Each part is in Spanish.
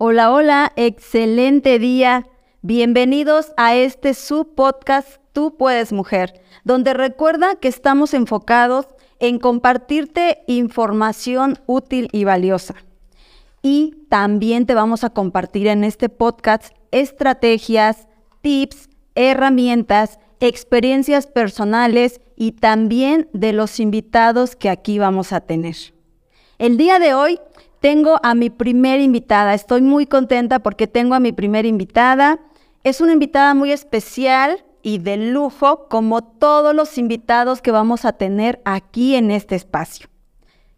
Hola, hola, excelente día. Bienvenidos a este subpodcast Tú puedes mujer, donde recuerda que estamos enfocados en compartirte información útil y valiosa. Y también te vamos a compartir en este podcast estrategias, tips, herramientas, experiencias personales y también de los invitados que aquí vamos a tener. El día de hoy tengo a mi primera invitada. Estoy muy contenta porque tengo a mi primera invitada. Es una invitada muy especial y de lujo, como todos los invitados que vamos a tener aquí en este espacio.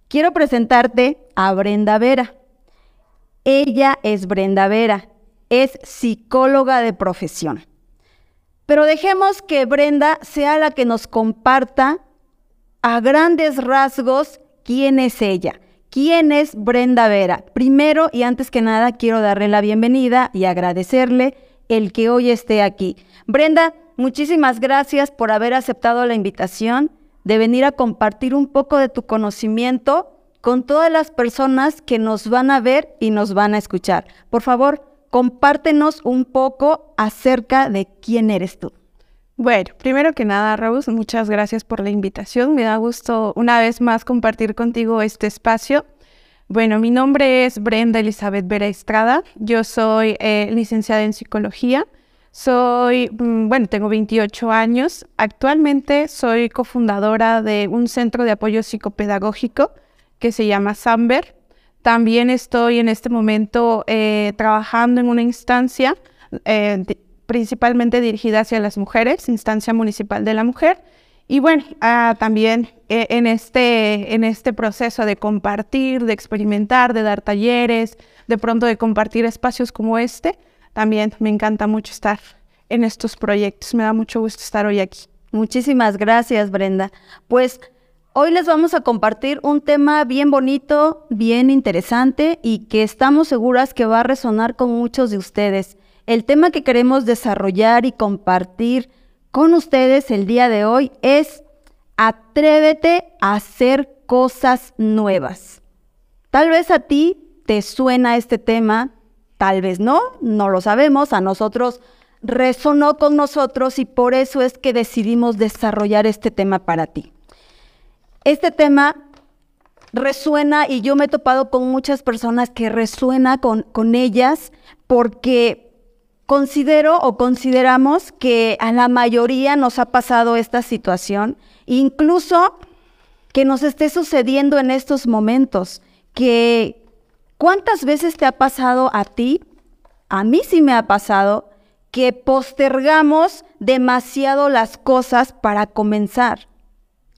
Quiero presentarte a Brenda Vera. Ella es Brenda Vera, es psicóloga de profesión. Pero dejemos que Brenda sea la que nos comparta a grandes rasgos quién es ella ¿Quién es Brenda Vera? Primero y antes que nada quiero darle la bienvenida y agradecerle el que hoy esté aquí. Brenda, muchísimas gracias por haber aceptado la invitación de venir a compartir un poco de tu conocimiento con todas las personas que nos van a ver y nos van a escuchar. Por favor, compártenos un poco acerca de quién eres tú. Bueno, primero que nada, Raúl, muchas gracias por la invitación. Me da gusto una vez más compartir contigo este espacio. Bueno, mi nombre es Brenda Elizabeth Vera Estrada. Yo soy eh, licenciada en psicología. Soy, mm, bueno, tengo 28 años. Actualmente soy cofundadora de un centro de apoyo psicopedagógico que se llama Samber. También estoy en este momento eh, trabajando en una instancia eh, principalmente dirigida hacia las mujeres, instancia municipal de la mujer. Y bueno, ah, también eh, en, este, en este proceso de compartir, de experimentar, de dar talleres, de pronto de compartir espacios como este, también me encanta mucho estar en estos proyectos. Me da mucho gusto estar hoy aquí. Muchísimas gracias, Brenda. Pues hoy les vamos a compartir un tema bien bonito, bien interesante y que estamos seguras que va a resonar con muchos de ustedes. El tema que queremos desarrollar y compartir con ustedes el día de hoy es atrévete a hacer cosas nuevas. Tal vez a ti te suena este tema, tal vez no, no lo sabemos, a nosotros resonó con nosotros y por eso es que decidimos desarrollar este tema para ti. Este tema resuena y yo me he topado con muchas personas que resuena con, con ellas porque Considero o consideramos que a la mayoría nos ha pasado esta situación, incluso que nos esté sucediendo en estos momentos, que ¿cuántas veces te ha pasado a ti? A mí sí me ha pasado que postergamos demasiado las cosas para comenzar.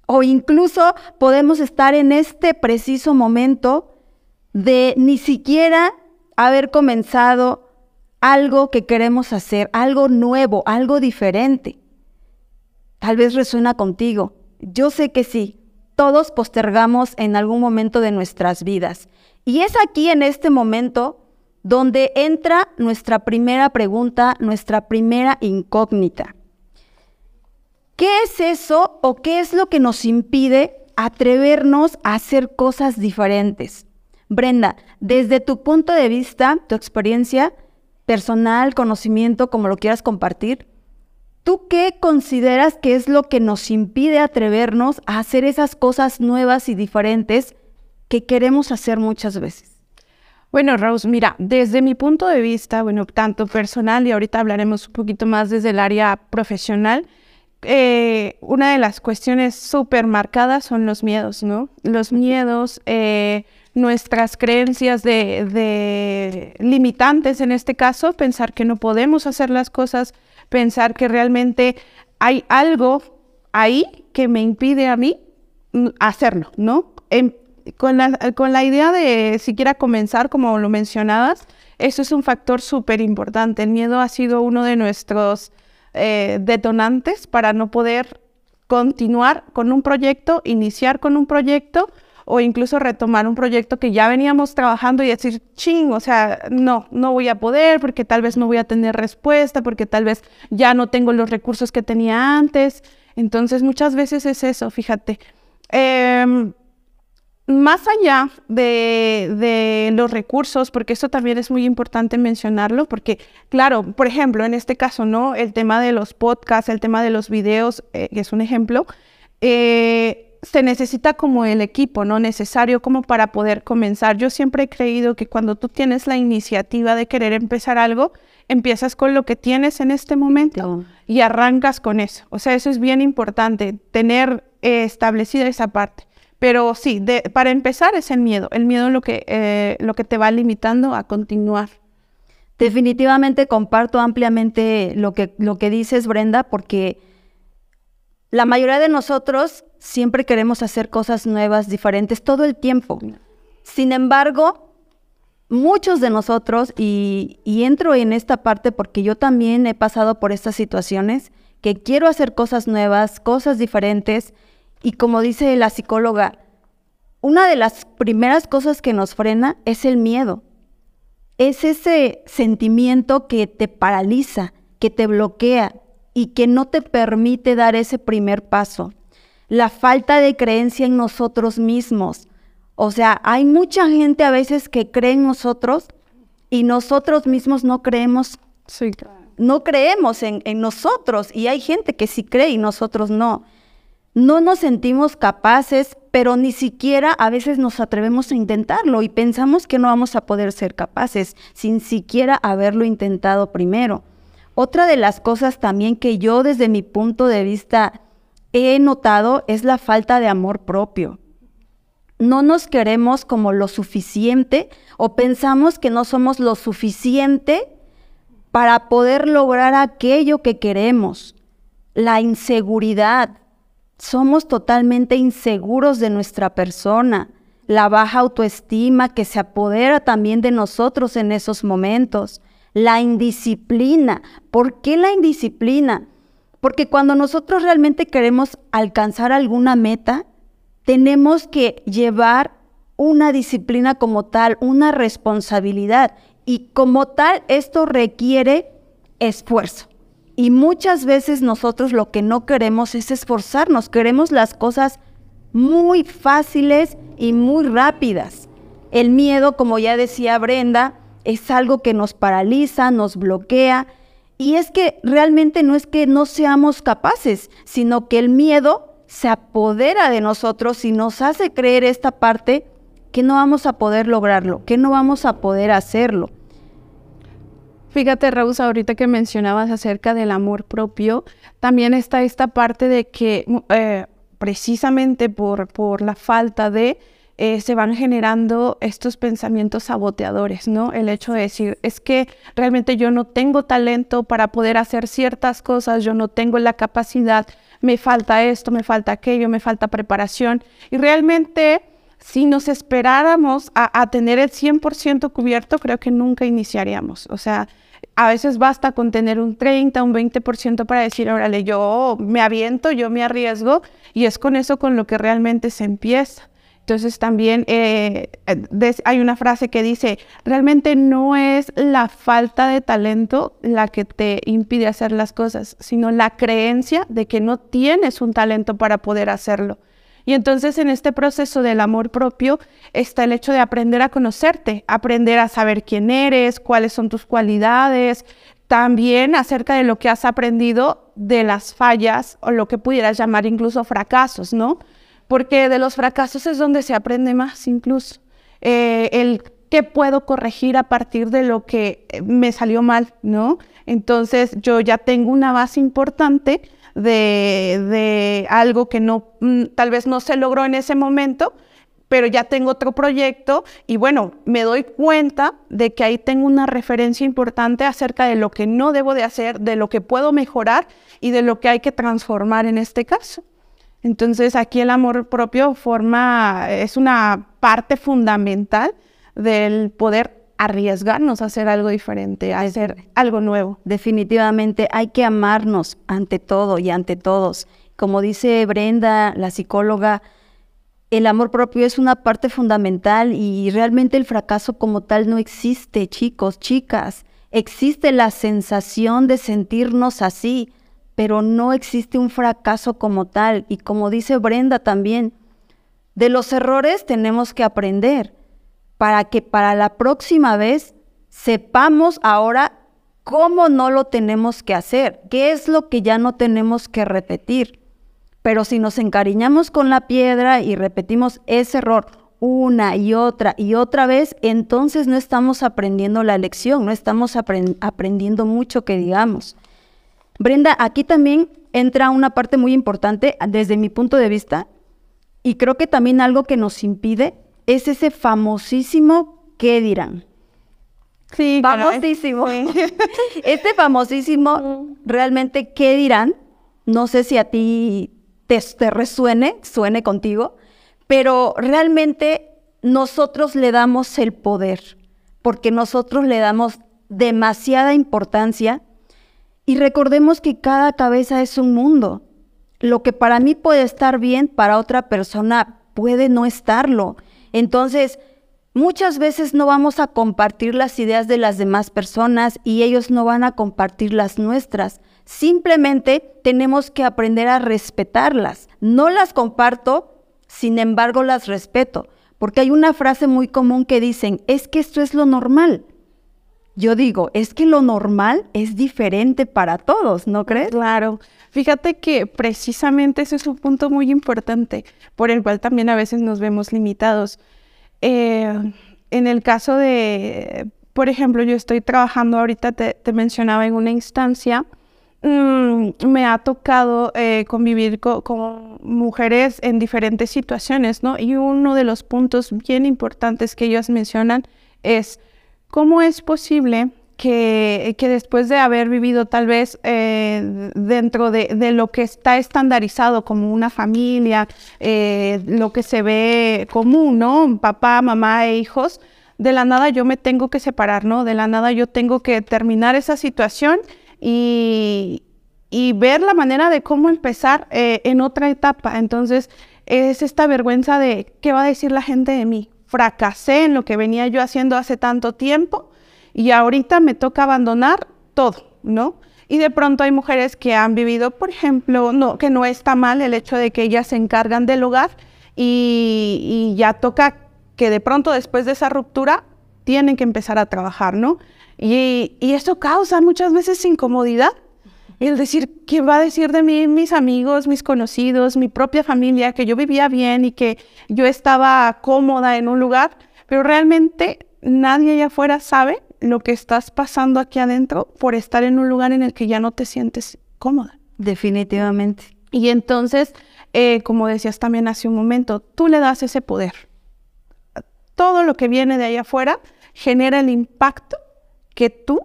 O incluso podemos estar en este preciso momento de ni siquiera haber comenzado algo que queremos hacer, algo nuevo, algo diferente. Tal vez resuena contigo. Yo sé que sí. Todos postergamos en algún momento de nuestras vidas. Y es aquí en este momento donde entra nuestra primera pregunta, nuestra primera incógnita. ¿Qué es eso o qué es lo que nos impide atrevernos a hacer cosas diferentes? Brenda, desde tu punto de vista, tu experiencia, personal, conocimiento, como lo quieras compartir. ¿Tú qué consideras que es lo que nos impide atrevernos a hacer esas cosas nuevas y diferentes que queremos hacer muchas veces? Bueno, Rose, mira, desde mi punto de vista, bueno, tanto personal y ahorita hablaremos un poquito más desde el área profesional, eh, una de las cuestiones súper marcadas son los miedos, ¿no? Los miedos, eh, nuestras creencias de, limitantes en este caso, pensar que no podemos hacer las cosas, pensar que realmente hay algo ahí que me impide a mí mm, hacerlo, ¿no? con, la, con la idea de siquiera comenzar, como lo mencionabas, eso es un factor súper importante. El miedo ha sido uno de nuestros eh, detonantes para no poder continuar con un proyecto, iniciar con un proyecto o incluso retomar un proyecto que ya veníamos trabajando y decir, ching, o sea, no, no voy a poder porque tal vez no voy a tener respuesta, porque tal vez ya no tengo los recursos que tenía antes. Entonces, muchas veces es eso, fíjate. Em, más allá de, los recursos, porque eso también es muy importante mencionarlo, porque claro, por ejemplo, en este caso, ¿no? El tema de los podcasts, el tema de los videos, eh, es un ejemplo, eh, se necesita como el equipo, ¿no? Necesario como para poder comenzar. Yo siempre he creído que cuando tú tienes la iniciativa de querer empezar algo, empiezas con lo que tienes en este momento y arrancas con eso. O sea, eso es bien importante, tener eh, establecida esa parte. Pero sí, para empezar es el miedo. El miedo es lo que, eh, lo que te va limitando a continuar. Definitivamente comparto ampliamente lo que, lo que dices, Brenda, porque la mayoría de nosotros siempre queremos hacer cosas nuevas, diferentes, todo el tiempo. Sin embargo, muchos de nosotros, y, entro en esta parte porque yo también he pasado por estas situaciones, que quiero hacer cosas nuevas, cosas diferentes, y como dice la psicóloga, una de las primeras cosas que nos frena es el miedo. Es ese sentimiento que te paraliza, que te bloquea y que no te permite dar ese primer paso. La falta de creencia en nosotros mismos. O sea, hay mucha gente a veces que cree en nosotros y nosotros mismos no creemos. No creemos en, en nosotros y hay gente que sí cree y nosotros no no nos sentimos capaces, pero ni siquiera a veces nos atrevemos a intentarlo y pensamos que no vamos a poder ser capaces sin siquiera haberlo intentado primero. Otra de las cosas también que yo desde mi punto de vista he notado es la falta de amor propio. No nos queremos como lo suficiente o pensamos que no somos lo suficiente para poder lograr aquello que queremos. La inseguridad, somos totalmente inseguros de nuestra persona, la baja autoestima que se apodera también de nosotros en esos momentos, la indisciplina. ¿Por qué la indisciplina? Porque cuando nosotros realmente queremos alcanzar alguna meta, tenemos que llevar una disciplina como tal, una responsabilidad. Y como tal, esto requiere esfuerzo. Y muchas veces nosotros lo que no queremos es esforzarnos, queremos las cosas muy fáciles y muy rápidas. El miedo, como ya decía Brenda, es algo que nos paraliza, nos bloquea. Y es que realmente no es que no seamos capaces, sino que el miedo se apodera de nosotros y nos hace creer esta parte que no vamos a poder lograrlo, que no vamos a poder hacerlo. Fíjate, Raúl, ahorita que mencionabas acerca del amor propio, también está esta parte de que eh, precisamente por, por la falta de, eh, se van generando estos pensamientos saboteadores, ¿no? El hecho de decir, es que realmente yo no tengo talento para poder hacer ciertas cosas, yo no tengo la capacidad, me falta esto, me falta aquello, me falta preparación. Y realmente si nos esperáramos a, a, tener el 100% cubierto, creo que nunca iniciaríamos. O sea, a veces basta con tener un 30, un 20% para decir, órale, yo me aviento, yo me arriesgo, y es con eso con lo que realmente se empieza. Entonces también eh, hay una frase que dice, realmente no es la falta de talento la que te impide hacer las cosas, sino la creencia de que no tienes un talento para poder hacerlo. Y entonces en este proceso del amor propio está el hecho de aprender a conocerte, aprender a saber quién eres, cuáles son tus cualidades, también acerca de lo que has aprendido de las fallas o lo que pudieras llamar incluso fracasos, ¿no? Porque de los fracasos es donde se aprende más incluso. Eh, el qué puedo corregir a partir de lo que me salió mal, ¿no? Entonces yo ya tengo una base importante de, algo que no, mm, tal vez no se logró en ese momento, pero ya tengo otro proyecto y bueno, me doy cuenta de que ahí tengo una referencia importante acerca de lo que no debo de hacer, de lo que puedo mejorar y de lo que hay que transformar en este caso. Entonces aquí el amor propio forma, es una parte fundamental del poder arriesgarnos a hacer algo diferente, a hacer algo nuevo. Definitivamente hay que amarnos ante todo y ante todos. Como dice Brenda, la psicóloga, el amor propio es una parte fundamental y realmente el fracaso como tal no existe, chicos, chicas. Existe la sensación de sentirnos así, pero no existe un fracaso como tal. Y como dice Brenda también, De los errores tenemos que aprender para que para la próxima vez sepamos ahora cómo no lo tenemos que hacer, qué es lo que ya no tenemos que repetir. Pero si nos encariñamos con la piedra y repetimos ese error una y otra y otra vez, entonces no estamos aprendiendo la lección, no estamos aprendiendo mucho que digamos. Brenda, aquí también entra una parte muy importante desde mi punto de vista y creo que también algo que nos impide es ese famosísimo ¿qué dirán? Sí, famosísimo. este famosísimo, realmente, ¿qué dirán? No sé si a ti te, te resuene, suene contigo, pero realmente nosotros le damos el poder, porque nosotros le damos demasiada importancia y recordemos que cada cabeza es un mundo. Lo que para mí puede estar bien, para otra persona puede no estarlo. Entonces, muchas veces no vamos a compartir las ideas de las demás personas y ellos no van a compartir las nuestras. Simplemente tenemos que aprender a respetarlas. No las comparto, sin embargo las respeto, porque hay una frase muy común que dicen, es que esto es lo normal. Yo digo, es que lo normal es diferente para todos, ¿no crees? Claro. Fíjate que precisamente ese es un punto muy importante, por el cual también a veces nos vemos limitados. Eh, en el caso de, por ejemplo, yo estoy trabajando ahorita, te, mencionaba en una instancia, mm, me ha tocado eh, convivir con mujeres en diferentes situaciones, ¿no? Y uno de los puntos bien importantes que ellos mencionan es ¿Cómo es posible que, después de haber vivido tal vez eh, dentro de, lo que está estandarizado como una familia, eh, lo que se ve común, ¿no? Papá, mamá e hijos, de la nada yo me tengo que separar, ¿no? De la nada yo tengo que terminar esa situación y, ver la manera de cómo empezar eh, en otra etapa. Entonces, es esta vergüenza de qué va a decir la gente de mí, fracasé en lo que venía yo haciendo hace tanto tiempo y ahorita me toca abandonar todo, ¿no? Y de pronto hay mujeres que han vivido, por ejemplo, no, que no está mal el hecho de que ellas se encargan del hogar y, ya toca que de pronto después de esa ruptura tienen que empezar a trabajar, ¿no? Y, y eso causa muchas veces incomodidad el decir, ¿qué va a decir de mí mis amigos, mis conocidos, mi propia familia, que yo vivía bien y que yo estaba cómoda en un lugar, pero realmente nadie allá afuera sabe lo que estás pasando aquí adentro por estar en un lugar en el que ya no te sientes cómoda. Definitivamente. Y entonces, eh, como decías también hace un momento, tú le das ese poder. Todo lo que viene de allá afuera genera el impacto que tú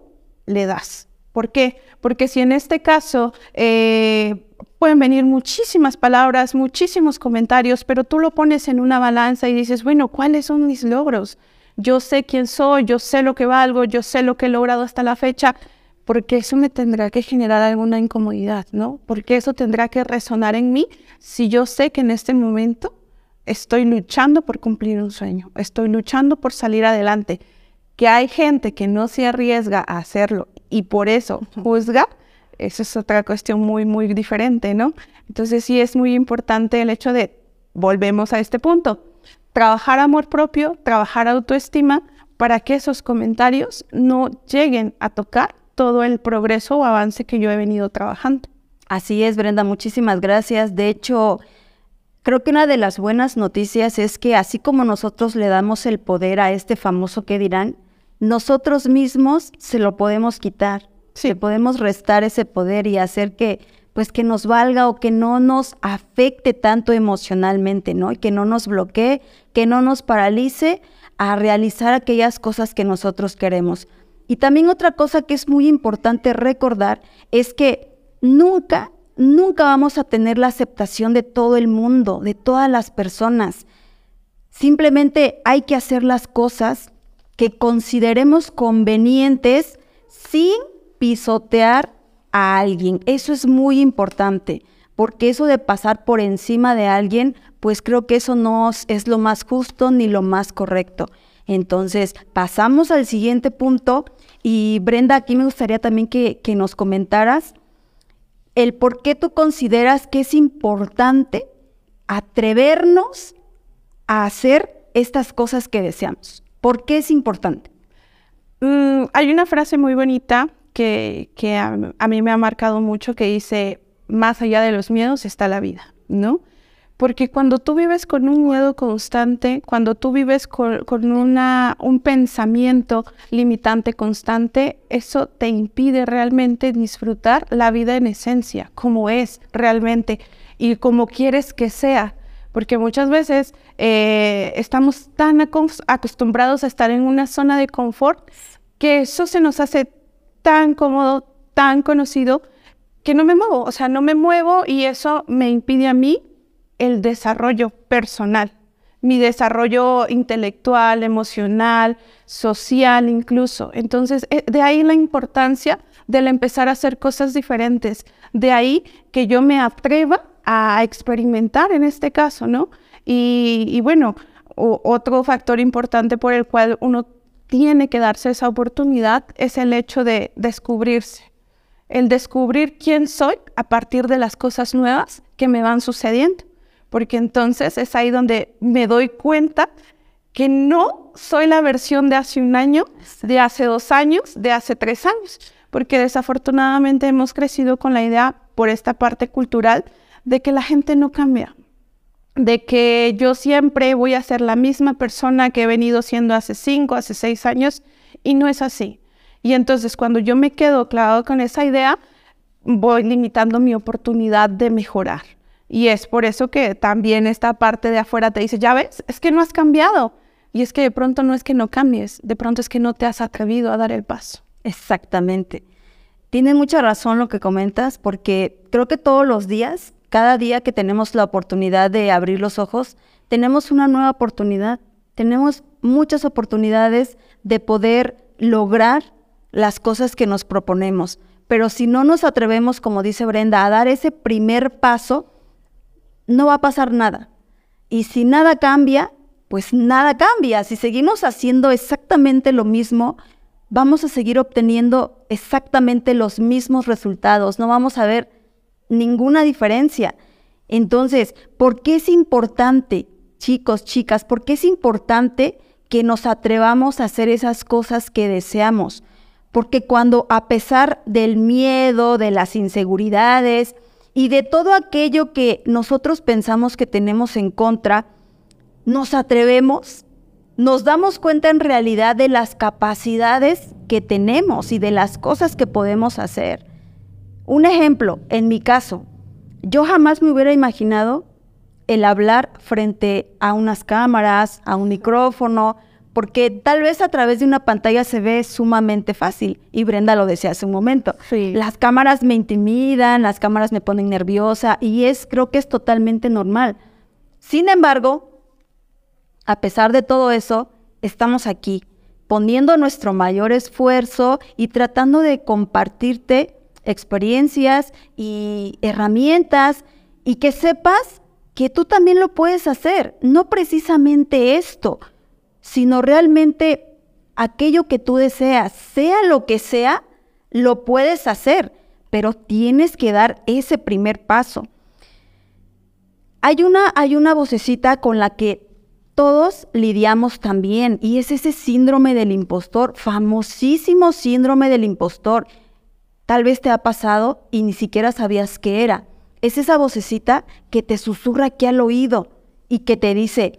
le das. ¿Por qué? Porque si en este caso eh, pueden venir muchísimas palabras, muchísimos comentarios, pero tú lo pones en una balanza y dices, bueno, ¿cuáles son mis logros? Yo sé quién soy, yo sé lo que valgo, yo sé lo que he logrado hasta la fecha, porque eso me tendrá que generar alguna incomodidad, ¿no? Porque eso tendrá que resonar en mí si yo sé que en este momento estoy luchando por cumplir un sueño, estoy luchando por salir adelante, que hay gente que no se arriesga a hacerlo y por eso juzga, eso es otra cuestión muy, muy diferente, ¿no? Entonces sí es muy importante el hecho de, volvemos a este punto, trabajar amor propio, trabajar autoestima, para que esos comentarios no lleguen a tocar todo el progreso o avance que yo he venido trabajando. Así es, Brenda, muchísimas gracias. De hecho, creo que una de las buenas noticias es que así como nosotros le damos el poder a este famoso que dirán, nosotros mismos se lo podemos quitar, se podemos restar ese poder y hacer que pues que nos valga o que no nos afecte tanto emocionalmente, ¿no? Y que no nos bloquee, que no nos paralice a realizar aquellas cosas que nosotros queremos. Y también otra cosa que es muy importante recordar es que nunca, nunca vamos a tener la aceptación de todo el mundo, de todas las personas. Simplemente hay que hacer las cosas que consideremos convenientes sin pisotear a alguien. Eso es muy importante, porque eso de pasar por encima de alguien, pues creo que eso no es lo más justo ni lo más correcto. Entonces, pasamos al siguiente punto y Brenda, aquí me gustaría también que, nos comentaras el por qué tú consideras que es importante atrevernos a hacer estas cosas que deseamos? ¿Por qué es importante? Mm, hay una frase muy bonita que, a, mí me ha marcado mucho que dice, más allá de los miedos está la vida, ¿no? Porque cuando tú vives con un miedo constante, cuando tú vives con, una, un pensamiento limitante constante, eso te impide realmente disfrutar la vida en esencia, como es realmente y como quieres que sea. Porque muchas veces eh, estamos tan acostumbrados a estar en una zona de confort que eso se nos hace tan cómodo, tan conocido, que no me muevo. O sea, no me muevo y eso me impide a mí el desarrollo personal, mi desarrollo intelectual, emocional, social incluso. Entonces, eh, de ahí la importancia del empezar a hacer cosas diferentes, de ahí que yo me atreva a experimentar en este caso, ¿no? Y, bueno, otro factor importante por el cual uno tiene que darse esa oportunidad es el hecho de descubrirse, el descubrir quién soy a partir de las cosas nuevas que me van sucediendo. Porque entonces es ahí donde me doy cuenta que no soy la versión de hace un año, de hace dos años, de hace tres años, porque desafortunadamente hemos crecido con la idea por esta parte cultural de que la gente no cambia, de que yo siempre voy a ser la misma persona que he venido siendo hace cinco, hace seis años, y no es así. Y entonces cuando yo me quedo clavado con esa idea, voy limitando mi oportunidad de mejorar. Y es por eso que también esta parte de afuera te dice, ya ves, es que no has cambiado. Y es que de pronto no es que no cambies, de pronto es que no te has atrevido a dar el paso. Exactamente. Tienes mucha razón lo que comentas, porque creo que todos los días, cada día que tenemos la oportunidad de abrir los ojos, tenemos una nueva oportunidad. Tenemos muchas oportunidades de poder lograr las cosas que nos proponemos. Pero si no nos atrevemos, como dice Brenda, a dar ese primer paso, no va a pasar nada. Y si nada cambia, pues nada cambia. Si seguimos haciendo exactamente lo mismo, vamos a seguir obteniendo exactamente los mismos resultados. No vamos a ver ninguna diferencia. Entonces, ¿por qué es importante, chicos, chicas, por qué es importante que nos atrevamos a hacer esas cosas que deseamos? Porque cuando a pesar del miedo, de las inseguridades, y de todo aquello que nosotros pensamos que tenemos en contra, nos atrevemos, nos damos cuenta en realidad de las capacidades que tenemos y de las cosas que podemos hacer. Un ejemplo, en mi caso, yo jamás me hubiera imaginado el hablar frente a unas cámaras, a un micrófono, porque tal vez a través de una pantalla se ve sumamente fácil, y Brenda lo decía hace un momento. Las cámaras me intimidan, las cámaras me ponen nerviosa, y es, creo que es totalmente normal. Sin embargo, a pesar de todo eso, estamos aquí, poniendo nuestro mayor esfuerzo y tratando de compartirte experiencias y herramientas y que sepas que tú también lo puedes hacer, no precisamente esto, sino realmente aquello que tú deseas, sea lo que sea, lo puedes hacer, pero tienes que dar ese primer paso. Hay una, hay una vocecita con la que todos lidiamos también y es ese síndrome del impostor, famosísimo síndrome del impostor. Tal vez te ha pasado y ni siquiera sabías qué era. Es esa vocecita que te susurra aquí al oído y que te dice,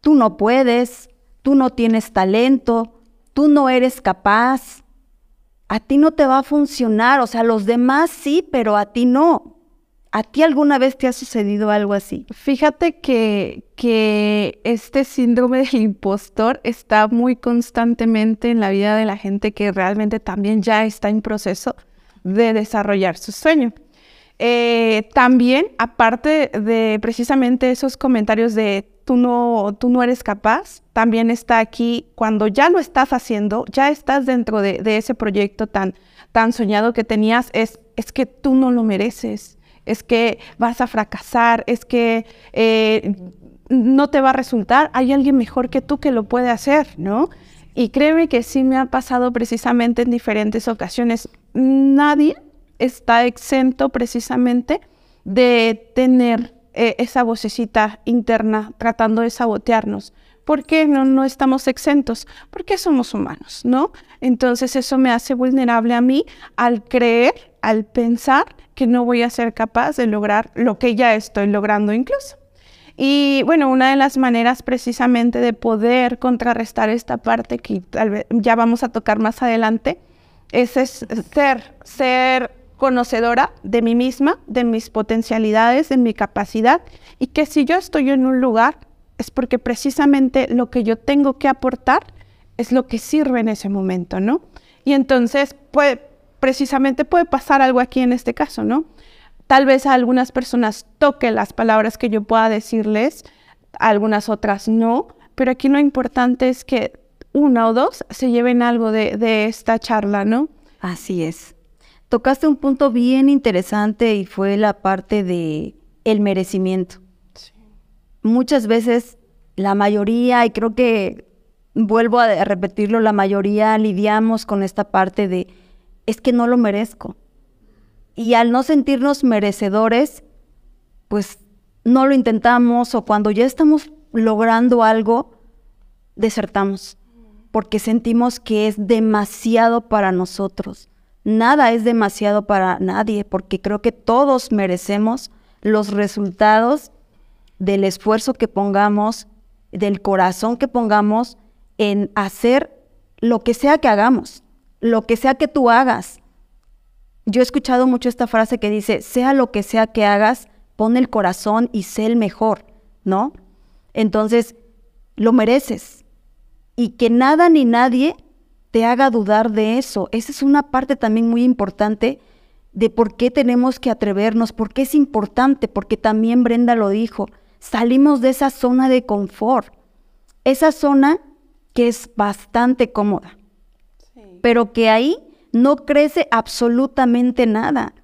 tú no puedes, tú no tienes talento, tú no eres capaz, a ti no te va a funcionar, o sea, los demás sí, pero a ti no. ¿A ti alguna vez te ha sucedido algo así? Fíjate que, que este síndrome del impostor está muy constantemente en la vida de la gente que realmente también ya está en proceso de desarrollar su sueño. Eh, también, aparte de precisamente esos comentarios de tú no, tú no eres capaz, también está aquí cuando ya lo estás haciendo, ya estás dentro de, ese proyecto tan, tan soñado que tenías, es, es que tú no lo mereces, es que vas a fracasar, es que eh, no te va a resultar, hay alguien mejor que tú que lo puede hacer, ¿no? Y créeme que sí me ha pasado precisamente en diferentes ocasiones. Nadie está exento precisamente de tener eh, esa vocecita interna tratando de sabotearnos. ¿Por qué no, no estamos exentos? Porque somos humanos, ¿no? Entonces eso me hace vulnerable a mí al creer, al pensar que no voy a ser capaz de lograr lo que ya estoy logrando incluso. Y bueno, una de las maneras precisamente de poder contrarrestar esta parte que tal vez ya vamos a tocar más adelante es, ser, ser conocedora de mí misma, de mis potencialidades, de mi capacidad y que si yo estoy en un lugar es porque precisamente lo que yo tengo que aportar es lo que sirve en ese momento, ¿no? Y entonces, puede, precisamente puede pasar algo aquí en este caso, ¿no? Tal vez a algunas personas toque las palabras que yo pueda decirles, a algunas otras no, pero aquí lo importante es que una o dos se lleven algo de, de esta charla, ¿no? Así es. Tocaste un punto bien interesante y fue la parte de el merecimiento muchas veces la mayoría, y creo que vuelvo a repetirlo, la mayoría lidiamos con esta parte de, es que no lo merezco. Y al no sentirnos merecedores, pues no lo intentamos o cuando ya estamos logrando algo, desertamos, porque sentimos que es demasiado para nosotros. Nada es demasiado para nadie, porque creo que todos merecemos los resultados del esfuerzo que pongamos, del corazón que pongamos en hacer lo que sea que hagamos, lo que sea que tú hagas. Yo he escuchado mucho esta frase que dice, sea lo que sea que hagas, pon el corazón y sé el mejor, ¿no? Entonces, lo mereces. Y que nada ni nadie te haga dudar de eso. Esa es una parte también muy importante de por qué tenemos que atrevernos, por qué es importante, porque también Brenda lo dijo, salimos de esa zona de confort, esa zona que es bastante cómoda, pero que ahí no crece absolutamente nada.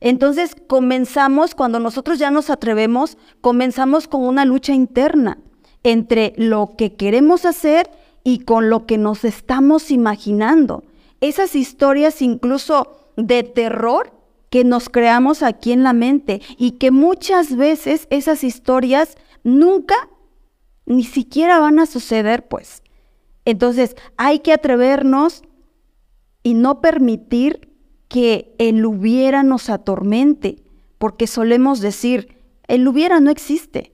Entonces comenzamos, cuando nosotros ya nos atrevemos, comenzamos con una lucha interna entre lo que queremos hacer y con lo que nos estamos imaginando. Esas historias incluso de terror que nos creamos aquí en la mente y que muchas veces esas historias nunca ni siquiera van a suceder, pues. Entonces, hay que atrevernos y no permitir que el hubiera nos atormente, porque solemos decir, el hubiera no existe,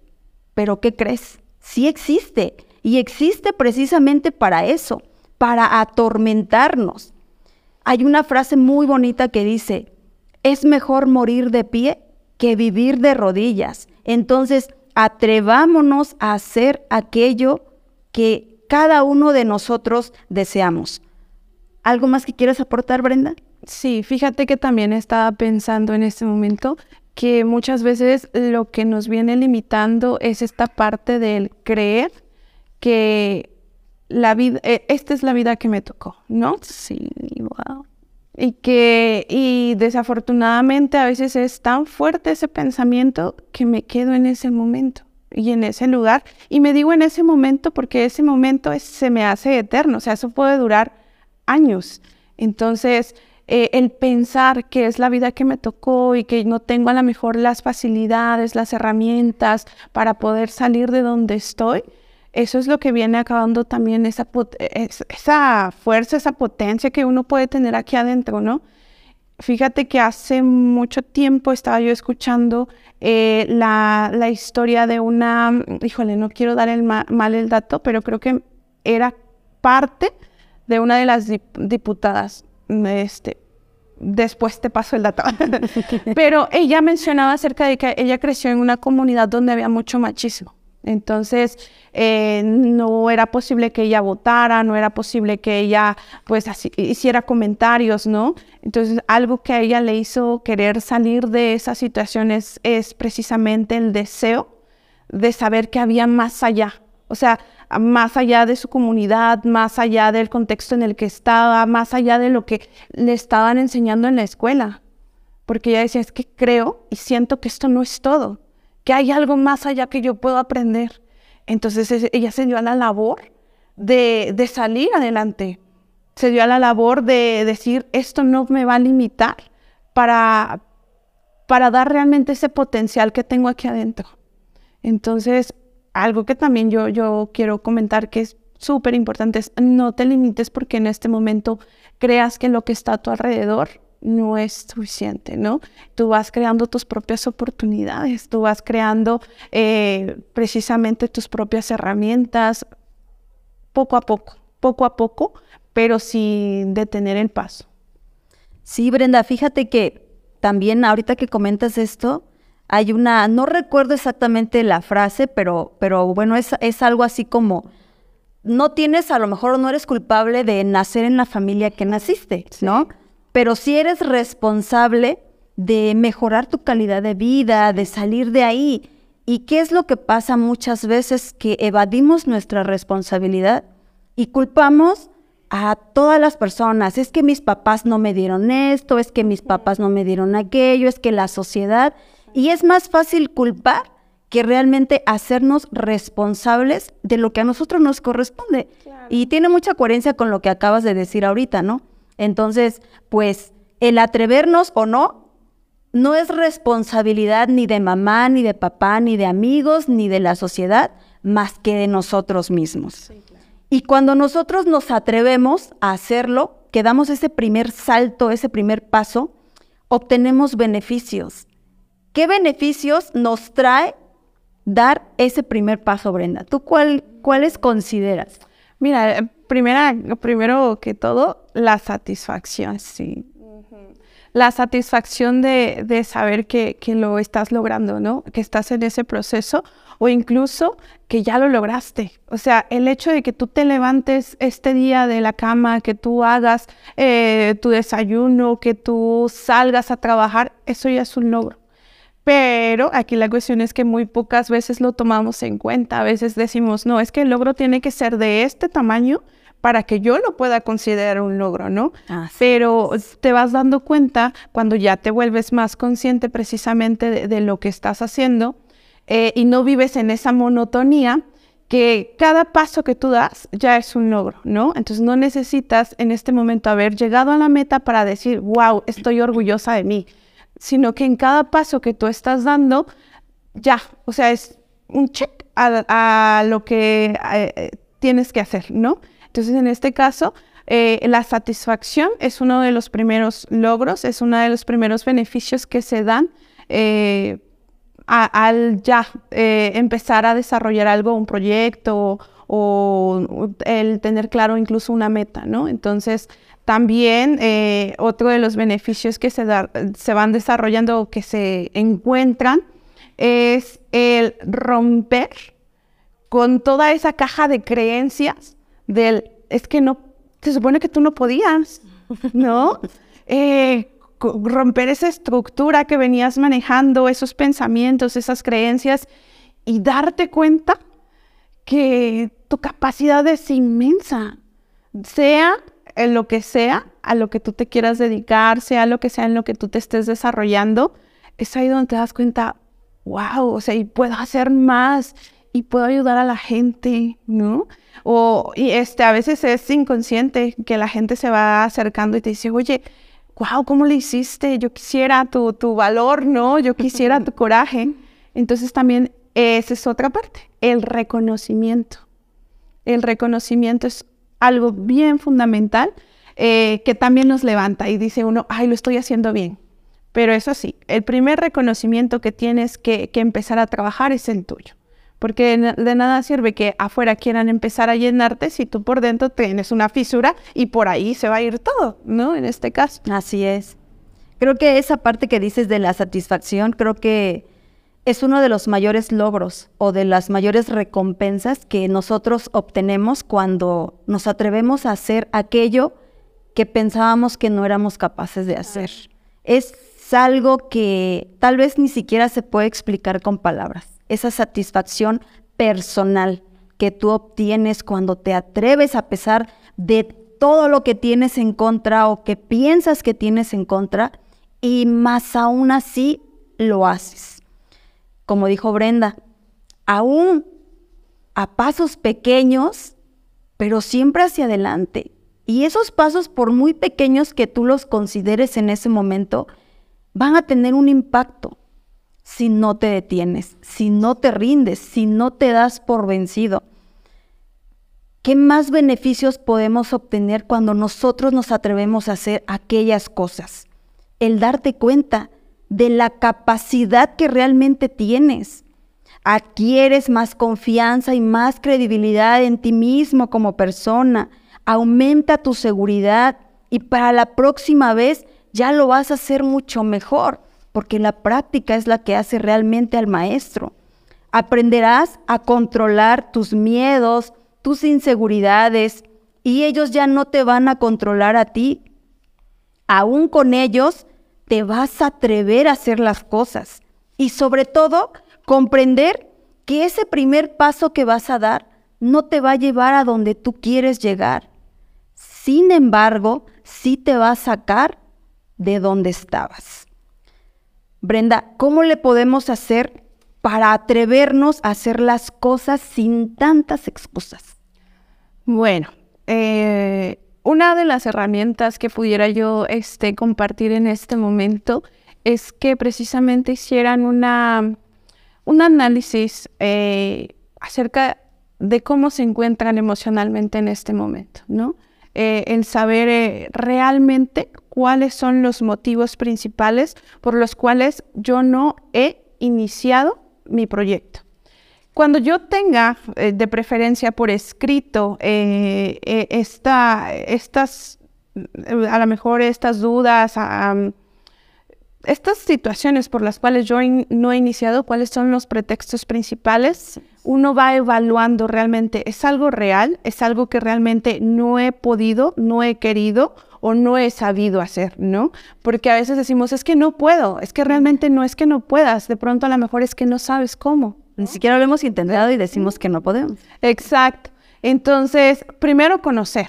pero ¿qué crees? Sí existe, y existe precisamente para eso, para atormentarnos. Hay una frase muy bonita que dice, es mejor morir de pie que vivir de rodillas. Entonces, atrevámonos a hacer aquello que cada uno de nosotros deseamos. ¿Algo más que quieras aportar, Brenda? Sí, fíjate que también estaba pensando en este momento que muchas veces lo que nos viene limitando es esta parte del creer que la vida, eh, esta es la vida que me tocó, ¿no? Sí, wow. Y que, y desafortunadamente a veces es tan fuerte ese pensamiento que me quedo en ese momento y en ese lugar. Y me digo en ese momento porque ese momento se me hace eterno, o sea, eso puede durar años. Entonces, eh, el pensar que es la vida que me tocó y que no tengo a lo mejor las facilidades, las herramientas para poder salir de donde estoy, eso es lo que viene acabando también esa, esa fuerza, esa potencia que uno puede tener aquí adentro, ¿no? Fíjate que hace mucho tiempo estaba yo escuchando eh, la, la, historia de una, híjole, no quiero dar el mal el dato, pero creo que era parte de una de las diputadas. Este, después te paso el dato. pero ella mencionaba acerca de que ella creció en una comunidad donde había mucho machismo. Entonces, eh, no era posible que ella votara, no era posible que ella, pues, hiciera comentarios, ¿no? Entonces, algo que a ella le hizo querer salir de esas situaciones es precisamente el deseo de saber que había más allá, o sea, más allá de su comunidad, más allá del contexto en el que estaba, más allá de lo que le estaban enseñando en la escuela. Porque ella decía, es que creo y siento que esto no es todo que hay algo más allá que yo puedo aprender. Entonces ella se dio a la labor de, salir adelante, se dio a la labor de decir, esto no me va a limitar para, para dar realmente ese potencial que tengo aquí adentro. Entonces, algo que también yo, yo quiero comentar que es súper importante es no te limites porque en este momento creas que lo que está a tu alrededor no es suficiente, ¿no? Tú vas creando tus propias oportunidades, tú vas creando eh, precisamente tus propias herramientas poco a poco, poco a poco, pero sin detener el paso. Sí, Brenda, fíjate que también ahorita que comentas esto, hay una, no recuerdo exactamente la frase, pero, pero bueno, es, es algo así como, no tienes, a lo mejor no eres culpable de nacer en la familia que naciste, ¿no? Pero sí eres responsable de mejorar tu calidad de vida, de salir de ahí. ¿Y qué es lo que pasa muchas veces? Que evadimos nuestra responsabilidad y culpamos a todas las personas. Es que mis papás no me dieron esto, es que mis papás no me dieron aquello, es que la sociedad. Y es más fácil culpar que realmente hacernos responsables de lo que a nosotros nos corresponde. Y tiene mucha coherencia con lo que acabas de decir ahorita, ¿no? Entonces, pues el atrevernos o no, no es responsabilidad ni de mamá, ni de papá, ni de amigos, ni de la sociedad, más que de nosotros mismos. Y cuando nosotros nos atrevemos a hacerlo, que damos ese primer salto, ese primer paso, obtenemos beneficios. ¿Qué beneficios nos trae dar ese primer paso, Brenda? ¿Tú cuál, cuáles consideras? Mira, primera, primero que todo, la satisfacción, sí. La satisfacción de, de saber que, que, lo estás logrando, ¿no? Que estás en ese proceso o incluso que ya lo lograste. O sea, el hecho de que tú te levantes este día de la cama, que tú hagas eh, tu desayuno, que tú salgas a trabajar, eso ya es un logro. Pero aquí la cuestión es que muy pocas veces lo tomamos en cuenta. A veces decimos, no, es que el logro tiene que ser de este tamaño para que yo lo pueda considerar un logro, ¿no? Pero te vas dando cuenta cuando ya te vuelves más consciente precisamente de, lo que estás haciendo eh, y no vives en esa monotonía que cada paso que tú das ya es un logro, ¿no? Entonces no necesitas en este momento haber llegado a la meta para decir, wow, estoy orgullosa de mí sino que en cada paso que tú estás dando, ya, o sea, es un check a, lo que eh, tienes que hacer, ¿no? Entonces, en este caso, eh, la satisfacción es uno de los primeros logros, es uno de los primeros beneficios que se dan eh, al ya empezar a desarrollar algo, un proyecto o, el tener claro incluso una meta, ¿no? Entonces, también eh, otro de los beneficios que se, se van desarrollando o que se encuentran es el romper con toda esa caja de creencias del, es que no, se supone que tú no podías, ¿no? Eh, romper esa estructura que venías manejando, esos pensamientos, esas creencias y darte cuenta que tu capacidad es inmensa, sea en lo que sea, a lo que tú te quieras dedicar, sea lo que sea en lo que tú te estés desarrollando, es ahí donde te das cuenta, wow, o sea, y puedo hacer más y puedo ayudar a la gente, ¿no? O y este, a veces es inconsciente que la gente se va acercando y te dice, oye, wow, ¿cómo le hiciste? Yo quisiera tu, tu valor, ¿no? Yo quisiera tu coraje. Entonces también esa es otra parte, el reconocimiento. El reconocimiento es algo bien fundamental eh, que también nos levanta y dice uno, ay, lo estoy haciendo bien. Pero eso sí, el primer reconocimiento que tienes que, empezar a trabajar es el tuyo. Porque de nada sirve que afuera quieran empezar a llenarte si tú por dentro tienes una fisura y por ahí se va a ir todo, ¿no? En este caso. Así es. Creo que esa parte que dices de la satisfacción, creo que es uno de los mayores logros o de las mayores recompensas que nosotros obtenemos cuando nos atrevemos a hacer aquello que pensábamos que no éramos capaces de hacer. Es algo que tal vez ni siquiera se puede explicar con palabras. Esa satisfacción personal que tú obtienes cuando te atreves a pesar de todo lo que tienes en contra o que piensas que tienes en contra y más aún así lo haces como dijo Brenda, aún a pasos pequeños, pero siempre hacia adelante. Y esos pasos, por muy pequeños que tú los consideres en ese momento, van a tener un impacto si no te detienes, si no te rindes, si no te das por vencido. ¿Qué más beneficios podemos obtener cuando nosotros nos atrevemos a hacer aquellas cosas? El darte cuenta de la capacidad que realmente tienes. Adquieres más confianza y más credibilidad en ti mismo como persona. Aumenta tu seguridad y para la próxima vez ya lo vas a hacer mucho mejor, porque la práctica es la que hace realmente al maestro. Aprenderás a controlar tus miedos, tus inseguridades, y ellos ya no te van a controlar a ti. Aún con ellos, te vas a atrever a hacer las cosas y sobre todo comprender que ese primer paso que vas a dar no te va a llevar a donde tú quieres llegar. Sin embargo, sí te va a sacar de donde estabas. Brenda, ¿cómo le podemos hacer para atrevernos a hacer las cosas sin tantas excusas? Bueno, eh, una de las herramientas que pudiera yo este, compartir en este momento es que precisamente hicieran una, un análisis eh, acerca de cómo se encuentran emocionalmente en este momento, ¿no? Eh, el saber realmente cuáles son los motivos principales por los cuales yo no he iniciado mi proyecto. Cuando yo tenga eh, de preferencia por escrito estas, a lo mejor estas dudas, estas situaciones por las cuales yo no he iniciado, cuáles son los pretextos principales, uno va evaluando realmente, ¿es algo real? ¿Es algo que realmente no he podido, no he querido o no he sabido hacer, ¿no? Porque a veces decimos, es que no puedo, es que realmente no es que no puedas, de pronto a lo mejor es que no sabes cómo. Ni siquiera lo hemos intentado y decimos que no podemos. Exacto. Entonces, primero conocer,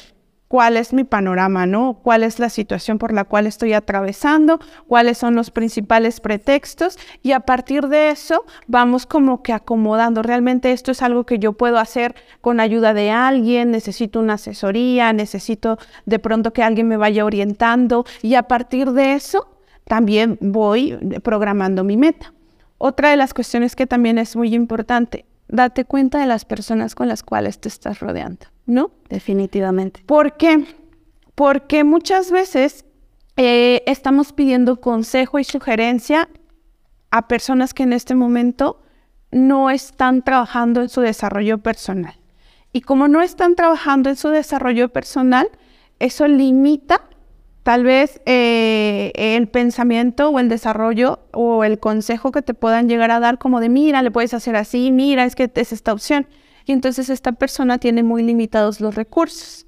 cuál es mi panorama, ¿no? ¿Cuál es la situación por la cual estoy atravesando? ¿Cuáles son los principales pretextos? Y a partir de eso vamos como que acomodando. Realmente esto es algo que yo puedo hacer con ayuda de alguien, necesito una asesoría, necesito de pronto que alguien me vaya orientando y a partir de eso también voy programando mi meta. Otra de las cuestiones que también es muy importante, date cuenta de las personas con las cuales te estás rodeando. ¿No? Definitivamente. ¿Por qué? Porque muchas veces eh, estamos pidiendo consejo y sugerencia a personas que en este momento no están trabajando en su desarrollo personal. Y como no están trabajando en su desarrollo personal, eso limita tal vez eh, el pensamiento o el desarrollo o el consejo que te puedan llegar a dar como de, mira, le puedes hacer así, mira, es que es esta opción y entonces esta persona tiene muy limitados los recursos.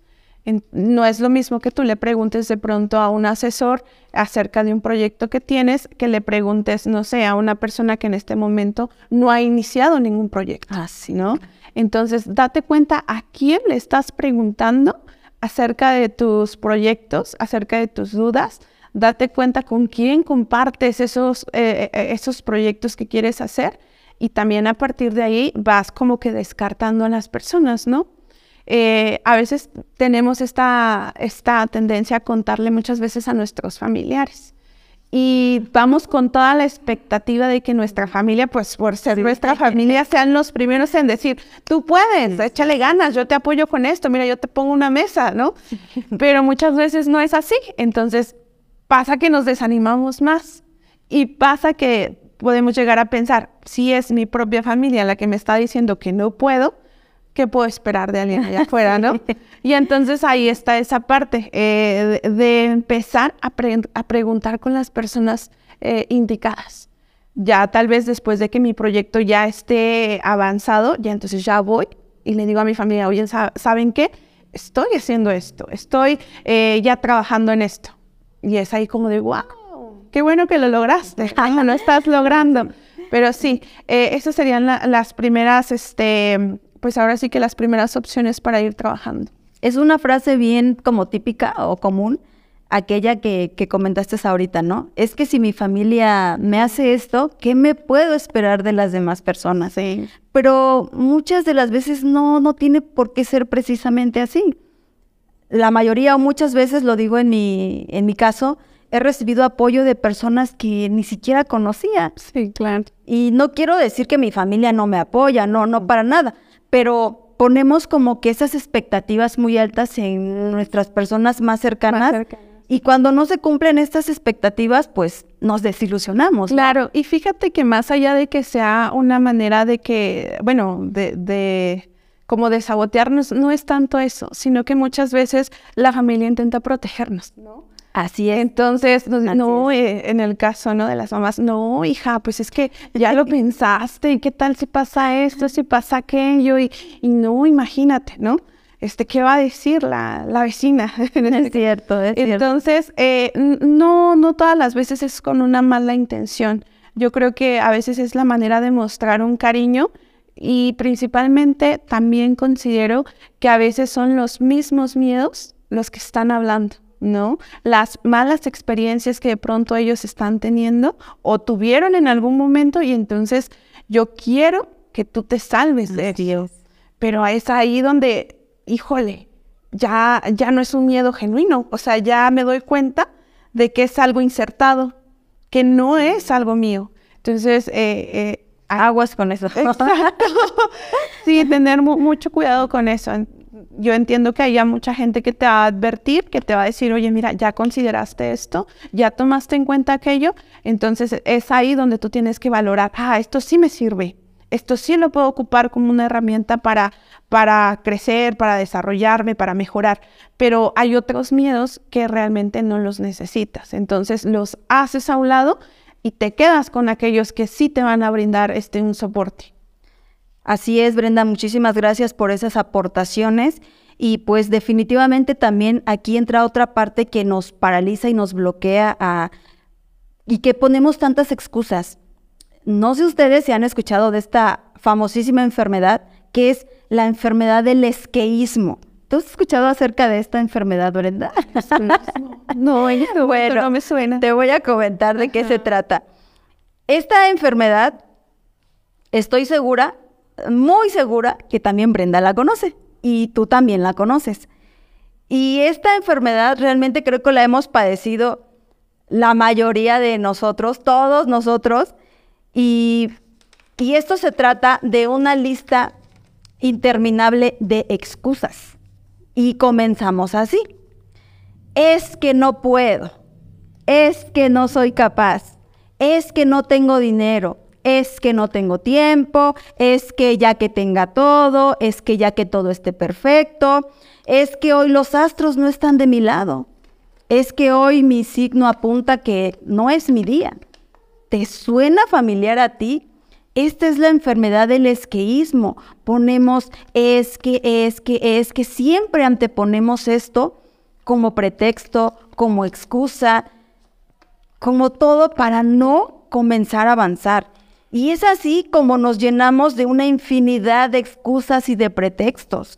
no es lo mismo que tú le preguntes de pronto a un asesor acerca de un proyecto que tienes, que le preguntes, no sé, a una persona que en este momento no ha iniciado ningún proyecto. Así, ¿no? Entonces, date cuenta a quién le estás preguntando acerca de tus proyectos, acerca de tus dudas. Date cuenta con quién compartes esos, eh, eh, esos proyectos que quieres hacer y también a partir de ahí vas como que descartando a las personas, ¿no? Eh, a veces tenemos esta, esta tendencia a contarle muchas veces a nuestros familiares y vamos con toda la expectativa de que nuestra familia, pues por ser nuestra familia, sean los primeros en decir, tú puedes, échale ganas, yo te apoyo con esto, mira, yo te pongo una mesa, ¿no? Pero muchas veces no es así, entonces pasa que nos desanimamos más y pasa que podemos llegar a pensar, si es mi propia familia la que me está diciendo que no puedo, ¿qué puedo esperar de alguien allá afuera, no? Y entonces ahí está esa parte eh, de, empezar a, preguntar con las personas eh, indicadas. Ya tal vez después de que mi proyecto ya esté avanzado, ya entonces ya voy y le digo a mi familia, oye, ¿saben qué? Estoy haciendo esto, estoy eh, ya trabajando en esto. Y es ahí como de, wow, qué bueno que lo lograste, no lo estás logrando. Pero sí, eh, esas serían las primeras, este, pues ahora sí que las primeras opciones para ir trabajando. Es una frase bien como típica o común, aquella que, que, comentaste ahorita, ¿no? Es que si mi familia me hace esto, ¿qué me puedo esperar de las demás personas? Sí. Pero muchas de las veces no, no tiene por qué ser precisamente así. La mayoría o muchas veces, lo digo en mi, en mi caso, he recibido apoyo de personas que ni siquiera conocía. Sí, claro. Y no quiero decir que mi familia no me apoya, no, no para nada, pero ponemos como que esas expectativas muy altas en nuestras personas más cercanas. Más cercanas. Y cuando no se cumplen estas expectativas, pues nos desilusionamos. Claro, y fíjate que más allá de que sea una manera de que, bueno, de, de como de sabotearnos, no es tanto eso, sino que muchas veces la familia intenta protegernos, ¿no? Así es. Entonces, no, Así no, eh, en el caso, ¿no? De las mamás, no, hija, pues es que ya lo pensaste, ¿y qué tal si pasa esto, si pasa aquello? Y, y no, imagínate, ¿no? Este, ¿qué va a decir la, la vecina? Es cierto, es cierto. Entonces, eh, no, no todas las veces es con una mala intención. Yo creo que a veces es la manera de mostrar un cariño y principalmente también considero que a veces son los mismos miedos los que están hablando, ¿no? Las malas experiencias que de pronto ellos están teniendo o tuvieron en algún momento y entonces yo quiero que tú te salves de es. Pero es ahí donde, híjole, ya, ya no es un miedo genuino. O sea, ya me doy cuenta de que es algo insertado, que no es algo mío. Entonces, eh, eh, Aguas con eso. Exacto. sí, tener mu- mucho cuidado con eso. Yo entiendo que haya mucha gente que te va a advertir, que te va a decir, oye, mira, ya consideraste esto, ya tomaste en cuenta aquello. Entonces es ahí donde tú tienes que valorar, ah, esto sí me sirve, esto sí lo puedo ocupar como una herramienta para, para crecer, para desarrollarme, para mejorar. Pero hay otros miedos que realmente no los necesitas. Entonces los haces a un lado y te quedas con aquellos que sí te van a brindar este un soporte. Así es, Brenda, muchísimas gracias por esas aportaciones. Y pues definitivamente también aquí entra otra parte que nos paraliza y nos bloquea a, y que ponemos tantas excusas. No sé ustedes si han escuchado de esta famosísima enfermedad que es la enfermedad del esqueísmo. ¿Tú has escuchado acerca de esta enfermedad, Brenda? No, ella no, Bueno, no me suena. Te voy a comentar de qué se trata. Esta enfermedad, estoy segura, muy segura, que también Brenda la conoce y tú también la conoces. Y esta enfermedad realmente creo que la hemos padecido la mayoría de nosotros, todos nosotros, y, y esto se trata de una lista interminable de excusas. Y comenzamos así. Es que no puedo, es que no soy capaz, es que no tengo dinero, es que no tengo tiempo, es que ya que tenga todo, es que ya que todo esté perfecto, es que hoy los astros no están de mi lado, es que hoy mi signo apunta que no es mi día. ¿Te suena familiar a ti? Esta es la enfermedad del esqueísmo. Ponemos es que, es que, es que siempre anteponemos esto como pretexto, como excusa, como todo para no comenzar a avanzar. Y es así como nos llenamos de una infinidad de excusas y de pretextos.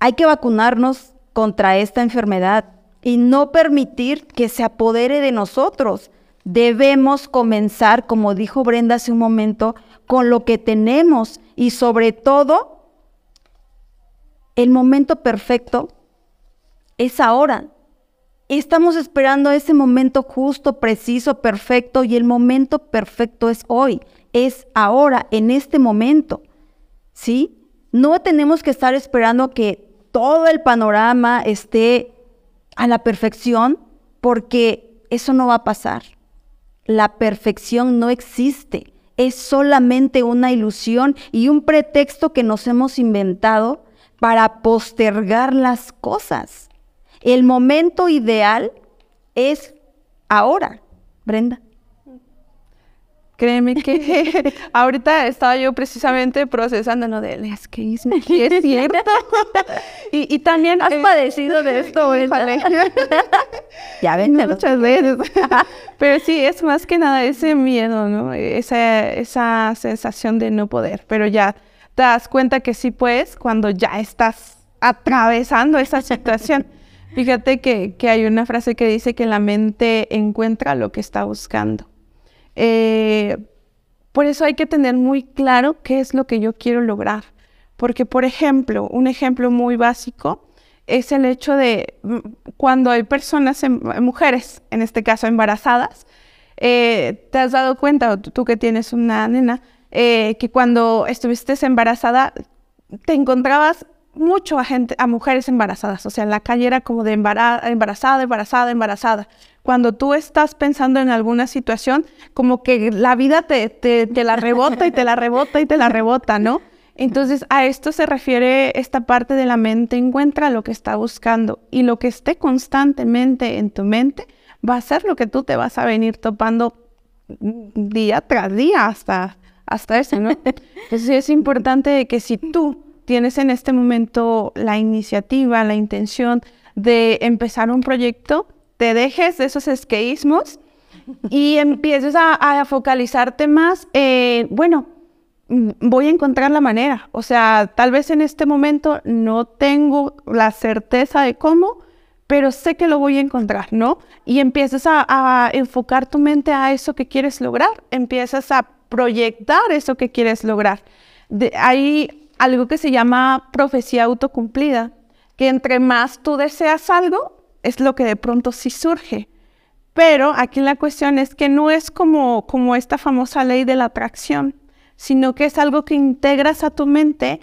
Hay que vacunarnos contra esta enfermedad y no permitir que se apodere de nosotros. Debemos comenzar, como dijo Brenda hace un momento, con lo que tenemos y sobre todo, el momento perfecto es ahora. Estamos esperando ese momento justo, preciso, perfecto y el momento perfecto es hoy, es ahora, en este momento. ¿Sí? No tenemos que estar esperando que todo el panorama esté a la perfección porque eso no va a pasar. La perfección no existe, es solamente una ilusión y un pretexto que nos hemos inventado para postergar las cosas. El momento ideal es ahora, Brenda. Créeme que ahorita estaba yo precisamente procesando lo del esqueísmo, y es cierto. y, y también... ¿Has eh, padecido de esto, ya ven, Muchas veces. Pero sí, es más que nada ese miedo, ¿no? Esa, esa sensación de no poder. Pero ya te das cuenta que sí puedes cuando ya estás atravesando esa situación. Fíjate que, que hay una frase que dice que la mente encuentra lo que está buscando. Eh, por eso hay que tener muy claro qué es lo que yo quiero lograr. Porque, por ejemplo, un ejemplo muy básico, es el hecho de mm, cuando hay personas, em, mujeres, en este caso embarazadas, eh, te has dado cuenta, tú que tienes una nena, eh, que cuando estuviste embarazada te encontrabas mucho a gente, a mujeres embarazadas, o sea, en la calle era como de embarazada, embarazada, embarazada. Cuando tú estás pensando en alguna situación, como que la vida te, te la rebota y te la rebota y te la rebota, ¿no? Entonces, a esto se refiere esta parte de la mente, encuentra lo que está buscando y lo que esté constantemente en tu mente va a ser lo que tú te vas a venir topando día tras día hasta, hasta eso, ¿no? Entonces es importante que si tú tienes en este momento la iniciativa, la intención de empezar un proyecto, te dejes de esos esqueísmos y empieces a, focalizarte más en, bueno, Mm, voy a encontrar la manera. O sea, tal vez en este momento no tengo la certeza de cómo, pero sé que lo voy a encontrar, ¿no? Y empiezas a, enfocar tu mente a eso que quieres lograr, empiezas a proyectar eso que quieres lograr. hay algo que se llama profecía autocumplida, que entre más tú deseas algo, es lo que de pronto sí surge. Pero aquí la cuestión es que no es como, como esta famosa ley de la atracción sino que es algo que integras a tu mente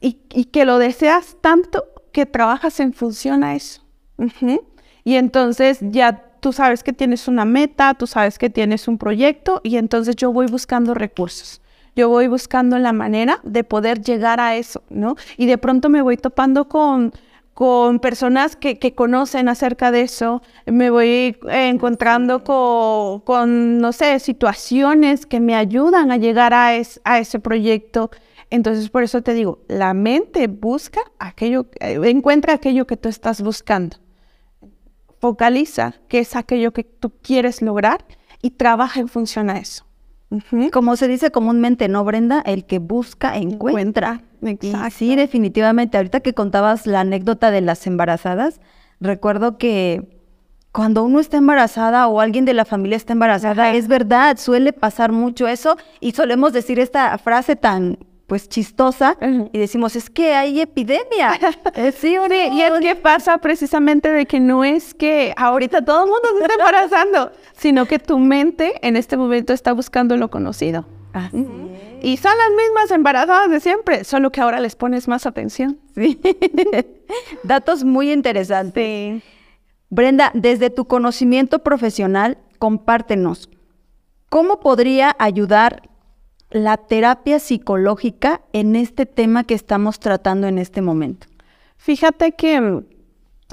y, que lo deseas tanto que trabajas en función a eso. Y entonces ya tú sabes que tienes una meta, tú sabes que tienes un proyecto y entonces yo voy buscando recursos. Yo voy buscando la manera de poder llegar a eso, ¿no? Y de pronto me voy topando con, con personas que, conocen acerca de eso, me voy encontrando con, no sé, situaciones que me ayudan a llegar a, a, ese proyecto. Entonces, por eso te digo, la mente busca aquello, eh, encuentra aquello que tú estás buscando. Focaliza qué es aquello que tú quieres lograr y trabaja en función a eso. Como se dice comúnmente, ¿no, Brenda? El que busca, encuentra. sí, definitivamente. Ahorita que contabas la anécdota de las embarazadas, recuerdo que cuando uno está embarazada o alguien de la familia está embarazada, es verdad, suele pasar mucho eso y solemos decir esta frase tan pues chistosa y decimos, es que hay epidemia. Eh, sí, y es que pasa precisamente de que no es que ahorita todo el mundo se está embarazando, sino que tu mente en este momento está buscando lo conocido. Y son las mismas embarazadas de siempre, solo que ahora les pones más atención. Sí. Datos muy interesantes. Brenda, desde tu conocimiento profesional, compártenos, ¿cómo podría ayudar la terapia psicológica en este tema que estamos tratando en este momento? Fíjate que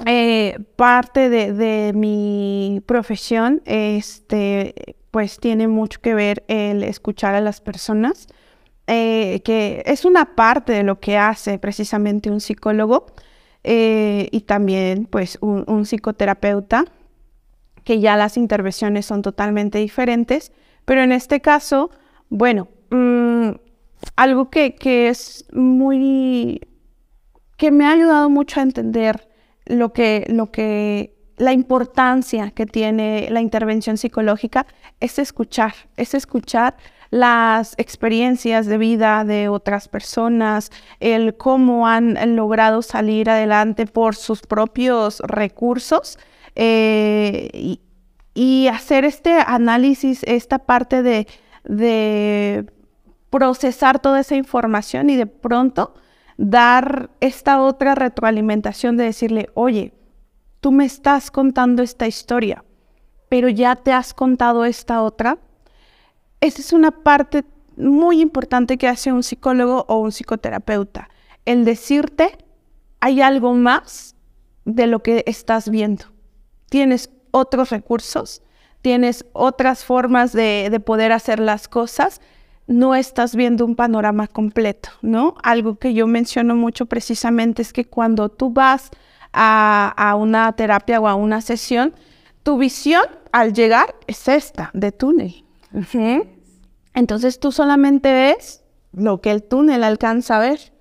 eh, parte de, mi profesión, este, pues tiene mucho que ver el escuchar a las personas, eh, que es una parte de lo que hace precisamente un psicólogo eh, y también pues un psicoterapeuta, que ya las intervenciones son totalmente diferentes, pero en este caso, bueno, Mm, algo que, es muy, que me ha ayudado mucho a entender lo que, lo que, la importancia que tiene la intervención psicológica es escuchar, es escuchar las experiencias de vida de otras personas, el cómo han logrado salir adelante por sus propios recursos eh, y, hacer este análisis, esta parte de procesar toda esa información y de pronto dar esta otra retroalimentación de decirle, oye, tú me estás contando esta historia, pero ya te has contado esta otra. Esa es una parte muy importante que hace un psicólogo o un psicoterapeuta, el decirte, hay algo más de lo que estás viendo. Tienes otros recursos, tienes otras formas de, de poder hacer las cosas no estás viendo un panorama completo, ¿no? Algo que yo menciono mucho precisamente es que cuando tú vas a, una terapia o a una sesión, tu visión al llegar es esta, de túnel. Entonces tú solamente ves lo que el túnel alcanza a ver.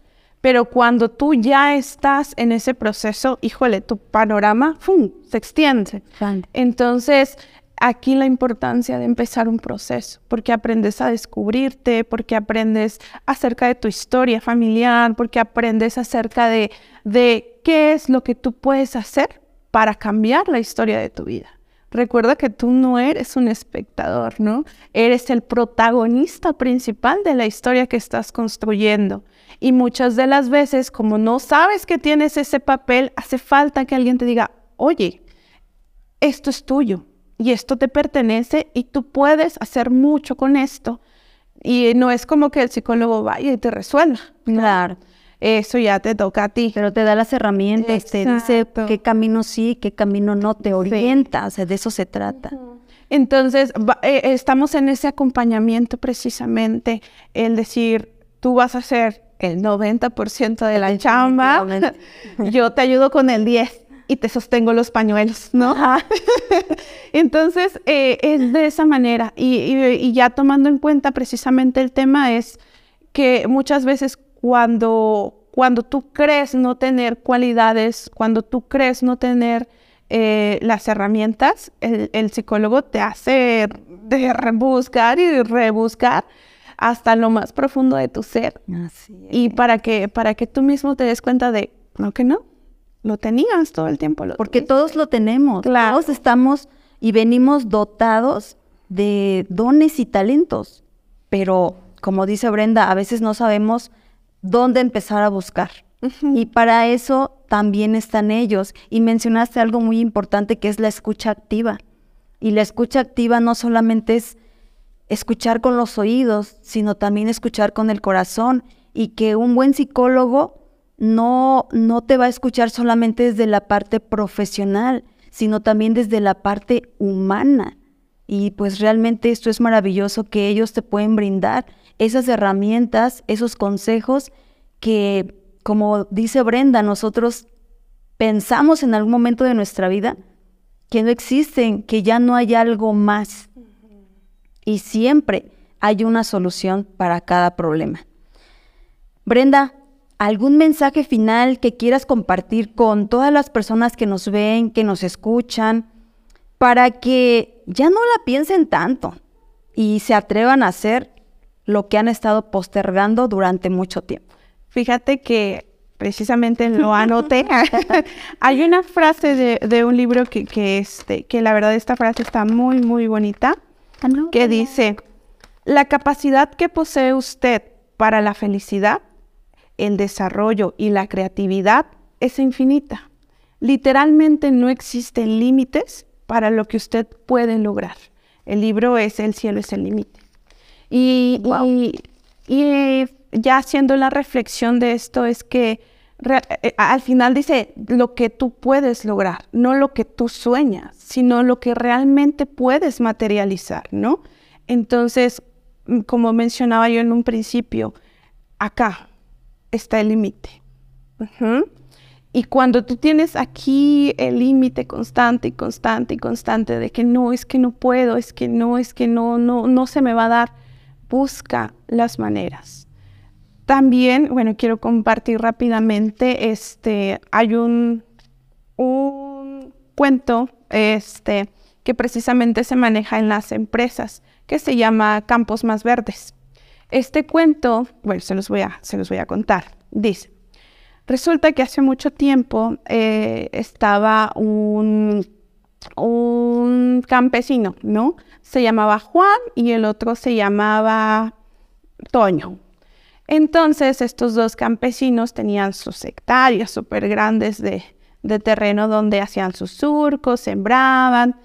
Pero cuando tú ya estás en ese proceso, híjole, tu panorama se extiende. Entonces, aquí la importancia de empezar un proceso, porque aprendes a descubrirte, porque aprendes acerca de tu historia familiar, porque aprendes acerca de, qué es lo que tú puedes hacer para cambiar la historia de tu vida. Recuerda que tú no eres un espectador, ¿no? Eres el protagonista principal de la historia que estás construyendo. Y muchas de las veces, como no sabes que tienes ese papel, hace falta que alguien te diga, oye, esto es tuyo y esto te pertenece y tú puedes hacer mucho con esto. Y no es como que el psicólogo vaya y te resuelva. Claro. Eso ya te toca a ti. Pero te da las herramientas, te dice qué camino sí, qué camino no, te orienta, o sea, de eso se trata. Entonces, eh, estamos en ese acompañamiento precisamente, el decir, tú vas a hacer el 90% de la chamba, yo te ayudo con el 10 y te sostengo los pañuelos, ¿no? Entonces, eh, es de esa manera. y, ya tomando en cuenta precisamente el tema es que muchas veces cuando, cuando tú crees no tener cualidades, cuando tú crees no tener eh, las herramientas, el, psicólogo te hace de rebuscar y rebuscar hasta lo más profundo de tu ser. Y para que, para que tú mismo te des cuenta de, no que no, lo tenías todo el tiempo. Porque todos lo tenemos. Todos estamos y venimos dotados de dones y talentos. Pero, como dice Brenda, a veces no sabemos dónde empezar a buscar. Y para eso también están ellos. Y mencionaste algo muy importante que es la escucha activa. Y la escucha activa no solamente es escuchar con los oídos, sino también escuchar con el corazón. Y que un buen psicólogo no, no te va a escuchar solamente desde la parte profesional, sino también desde la parte humana. Y pues realmente esto es maravilloso que ellos te pueden brindar esas herramientas, esos consejos que, como dice Brenda, nosotros pensamos en algún momento de nuestra vida que no existen, que ya no hay algo más. Y siempre hay una solución para cada problema. Brenda, ¿algún mensaje final que quieras compartir con todas las personas que nos ven, que nos escuchan, para que ya no la piensen tanto y se atrevan a hacer lo que han estado postergando durante mucho tiempo. Fíjate que precisamente lo anoté. Hay una frase de, un libro que, que, este, que la verdad esta frase está muy, muy bonita, ah, que dice, la capacidad que posee usted para la felicidad, el desarrollo y la creatividad es infinita. Literalmente no existen límites para lo que usted puede lograr. El libro es El cielo es el límite. Y, y, ya haciendo la reflexión de esto es que eh, al final dice lo que tú puedes lograr, no lo que tú sueñas, sino lo que realmente puedes materializar, ¿no? Entonces, mm, como mencionaba yo en un principio, acá está el límite. Y cuando tú tienes aquí el límite constante y constante y constante de que no, es que no puedo, es que no, es que no, no, no se me va a dar, busca las maneras. También, bueno, quiero compartir rápidamente, este, hay un, un cuento este, que precisamente se maneja en las empresas, que se llama Campos Más Verdes. Este cuento, bueno, se los voy a, se los voy a contar. Dice, resulta que hace mucho tiempo eh, estaba un, un campesino, ¿no? se llamaba Juan y el otro se llamaba Toño. Entonces estos dos campesinos tenían sus hectáreas súper grandes de, terreno donde hacían sus surcos, sembraban.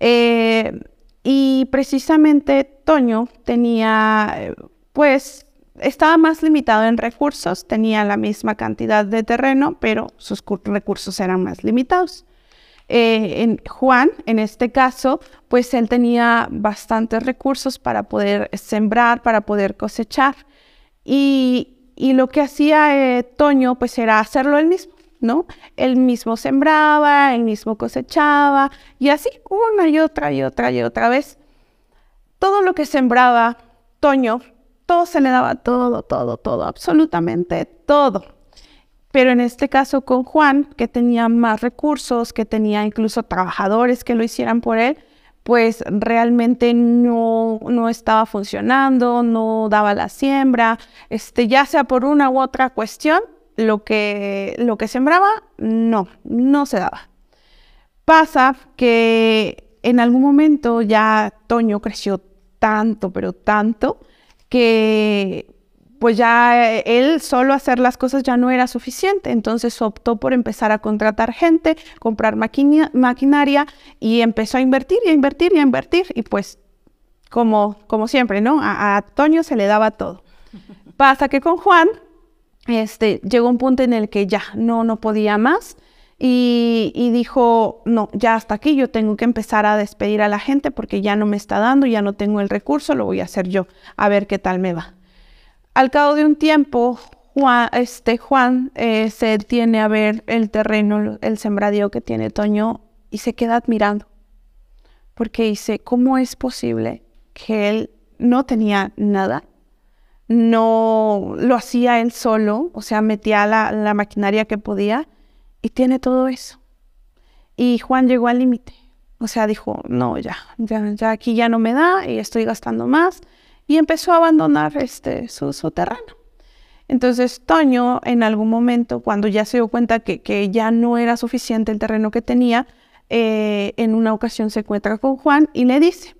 Eh, y precisamente Toño tenía, pues, estaba más limitado en recursos, tenía la misma cantidad de terreno, pero sus recursos eran más limitados. Eh, en Juan, en este caso, pues él tenía bastantes recursos para poder sembrar, para poder cosechar. Y, lo que hacía eh, Toño, pues era hacerlo él mismo, ¿no? Él mismo sembraba, él mismo cosechaba, y así una y otra y otra y otra vez. Todo lo que sembraba Toño, todo se le daba, todo, todo, todo, absolutamente todo. Pero en este caso con Juan, que tenía más recursos, que tenía incluso trabajadores que lo hicieran por él, pues realmente no, no estaba funcionando, no daba la siembra, este, ya sea por una u otra cuestión, lo que, lo que sembraba, no, no se daba. Pasa que en algún momento ya Toño creció tanto, pero tanto, que pues ya él solo hacer las cosas ya no era suficiente, entonces optó por empezar a contratar gente, comprar maquinaria y empezó a invertir y a invertir y a invertir y pues como, como siempre, ¿no? A, a Toño se le daba todo. Pasa que con Juan este, llegó un punto en el que ya no, no podía más y, dijo, no, ya hasta aquí, yo tengo que empezar a despedir a la gente porque ya no me está dando, ya no tengo el recurso, lo voy a hacer yo, a ver qué tal me va. Al cabo de un tiempo, Juan, este, Juan eh, se detiene a ver el terreno, el sembradío que tiene Toño y se queda admirando. Porque dice, ¿cómo es posible que él no tenía nada? No lo hacía él solo, o sea, metía la maquinaria que podía y tiene todo eso. Y Juan llegó al límite. O sea, dijo, no, ya, ya, aquí ya no me da y estoy gastando más. Y empezó a abandonar este, su, terreno. Entonces, Toño, en algún momento, cuando ya se dio cuenta que, que ya no era suficiente el terreno que tenía, eh, en una ocasión se encuentra con Juan y le dice,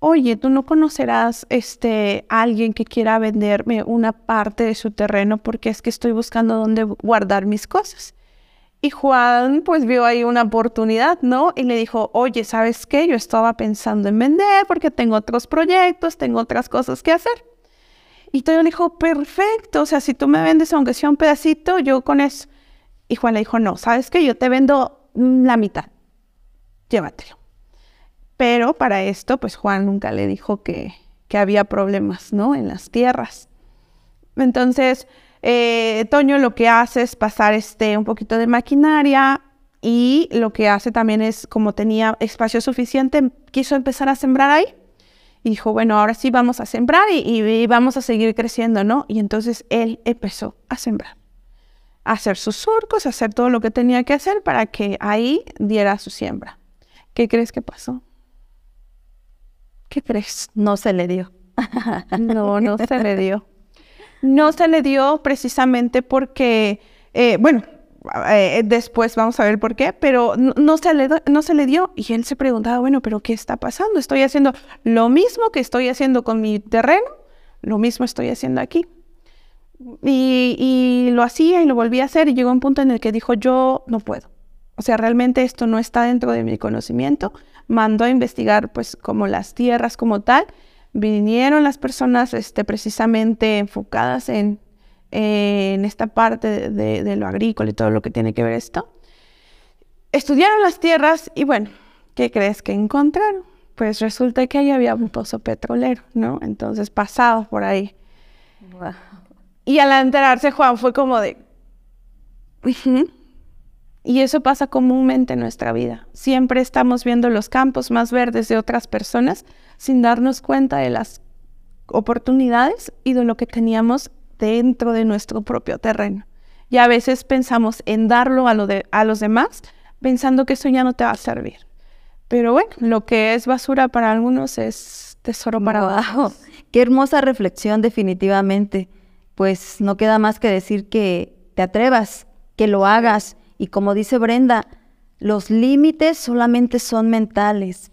oye, tú no conocerás este, a alguien que quiera venderme una parte de su terreno porque es que estoy buscando dónde guardar mis cosas. Y Juan pues vio ahí una oportunidad, ¿no? Y le dijo, oye, ¿sabes qué? Yo estaba pensando en vender porque tengo otros proyectos, tengo otras cosas que hacer. Y Toño le dijo, perfecto, o sea, si tú me vendes aunque sea un pedacito, yo con eso. Y Juan le dijo, no, ¿sabes qué? Yo te vendo la mitad, llévatelo. Pero para esto, pues Juan nunca le dijo que, que había problemas, ¿no? En las tierras. Entonces, eh, Toño lo que hace es pasar este, un poquito de maquinaria y lo que hace también es, como tenía espacio suficiente, quiso empezar a sembrar ahí. Y dijo, bueno, ahora sí vamos a sembrar y, vamos a seguir creciendo, ¿no? Y entonces él empezó a sembrar, a hacer sus surcos, a hacer todo lo que tenía que hacer para que ahí diera su siembra. ¿Qué crees que pasó? ¿Qué crees? No se le dio. no, no se le dio no se le dio precisamente porque, eh, bueno, eh, después vamos a ver por qué, pero no, se le, no se le dio y él se preguntaba, bueno, pero ¿qué está pasando? Estoy haciendo lo mismo que estoy haciendo con mi terreno, lo mismo estoy haciendo aquí. Y, y lo hacía y lo volvía a hacer y llegó un punto en el que dijo, yo no puedo. O sea, realmente esto no está dentro de mi conocimiento. Mandó a investigar pues como las tierras como tal vinieron las personas este, precisamente enfocadas en, en esta parte de, lo agrícola y todo lo que tiene que ver esto. Estudiaron las tierras y bueno, ¿qué crees que encontraron? Pues resulta que ahí había un pozo petrolero, ¿no? Entonces pasado por ahí. Y al enterarse Juan fue como de... Y eso pasa comúnmente en nuestra vida. Siempre estamos viendo los campos más verdes de otras personas sin darnos cuenta de las oportunidades y de lo que teníamos dentro de nuestro propio terreno. Y a veces pensamos en darlo a, lo de, a los demás pensando que eso ya no te va a servir. Pero bueno, lo que es basura para algunos es tesoro para abajo. Qué hermosa reflexión definitivamente. Pues no queda más que decir que te atrevas, que lo hagas y como dice Brenda, los límites solamente son mentales.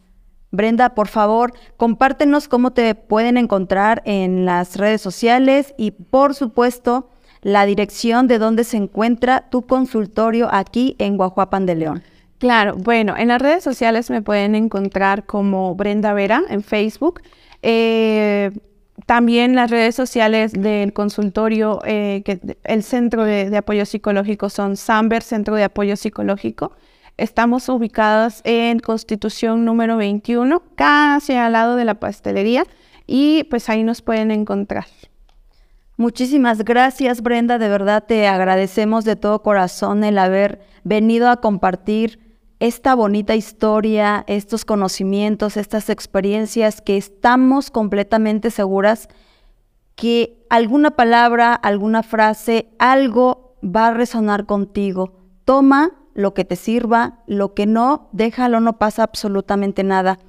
Brenda, por favor, compártenos cómo te pueden encontrar en las redes sociales y, por supuesto, la dirección de donde se encuentra tu consultorio aquí en Guajuapan de León. Claro, bueno, en las redes sociales me pueden encontrar como Brenda Vera en Facebook. Eh, también las redes sociales del consultorio, eh, el Centro de, Apoyo Psicológico son Samber, Centro de Apoyo Psicológico. Estamos ubicados en Constitución número 21, casi al lado de la pastelería, y pues ahí nos pueden encontrar. Muchísimas gracias, Brenda. De verdad te agradecemos de todo corazón el haber venido a compartir esta bonita historia, estos conocimientos, estas experiencias que estamos completamente seguras que alguna palabra, alguna frase, algo va a resonar contigo. Toma lo que te sirva, lo que no, déjalo, no pasa absolutamente nada.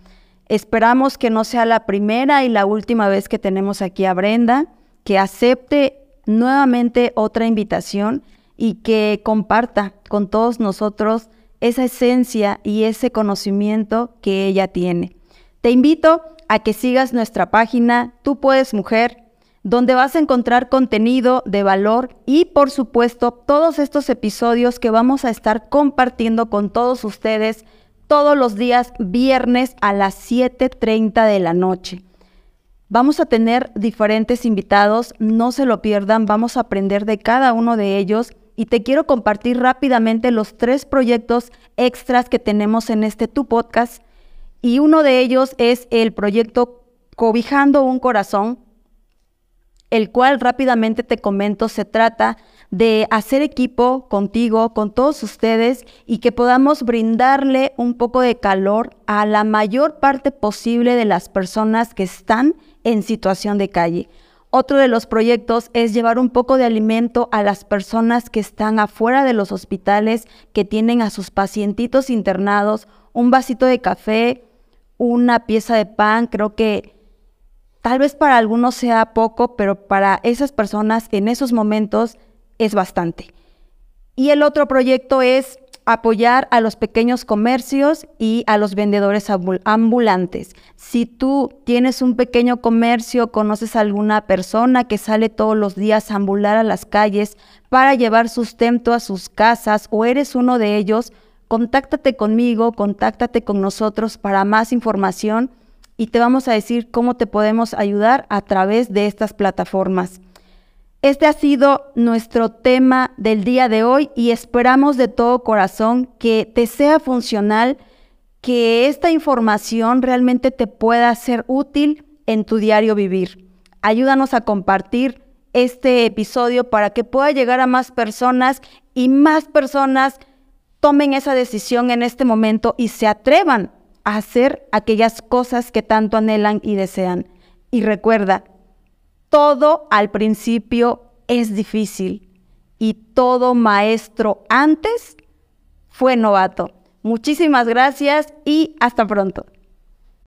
Esperamos que no sea la primera y la última vez que tenemos aquí a Brenda, que acepte nuevamente otra invitación y que comparta con todos nosotros esa esencia y ese conocimiento que ella tiene. Te invito a que sigas nuestra página Tú puedes mujer, donde vas a encontrar contenido de valor y por supuesto todos estos episodios que vamos a estar compartiendo con todos ustedes todos los días viernes a las 7.30 de la noche. Vamos a tener diferentes invitados, no se lo pierdan, vamos a aprender de cada uno de ellos y te quiero compartir rápidamente los tres proyectos extras que tenemos en este Tu Podcast. Y uno de ellos es el proyecto Cobijando un Corazón, el cual rápidamente te comento se trata de hacer equipo contigo, con todos ustedes y que podamos brindarle un poco de calor a la mayor parte posible de las personas que están en situación de calle. Otro de los proyectos es llevar un poco de alimento a las personas que están afuera de los hospitales, que tienen a sus pacientitos internados, un vasito de café, una pieza de pan, creo que tal vez para algunos sea poco, pero para esas personas en esos momentos es bastante. Y el otro proyecto es apoyar a los pequeños comercios y a los vendedores ambulantes. Si tú tienes un pequeño comercio, conoces a alguna persona que sale todos los días a ambular a las calles para llevar sustento a sus casas o eres uno de ellos, contáctate conmigo, contáctate con nosotros para más información y te vamos a decir cómo te podemos ayudar a través de estas plataformas. Este ha sido nuestro tema del día de hoy y esperamos de todo corazón que te sea funcional, que esta información realmente te pueda ser útil en tu diario vivir. Ayúdanos a compartir este episodio para que pueda llegar a más personas y más personas tomen esa decisión en este momento y se atrevan hacer aquellas cosas que tanto anhelan y desean. Y recuerda, todo al principio es difícil y todo maestro antes fue novato. Muchísimas gracias y hasta pronto.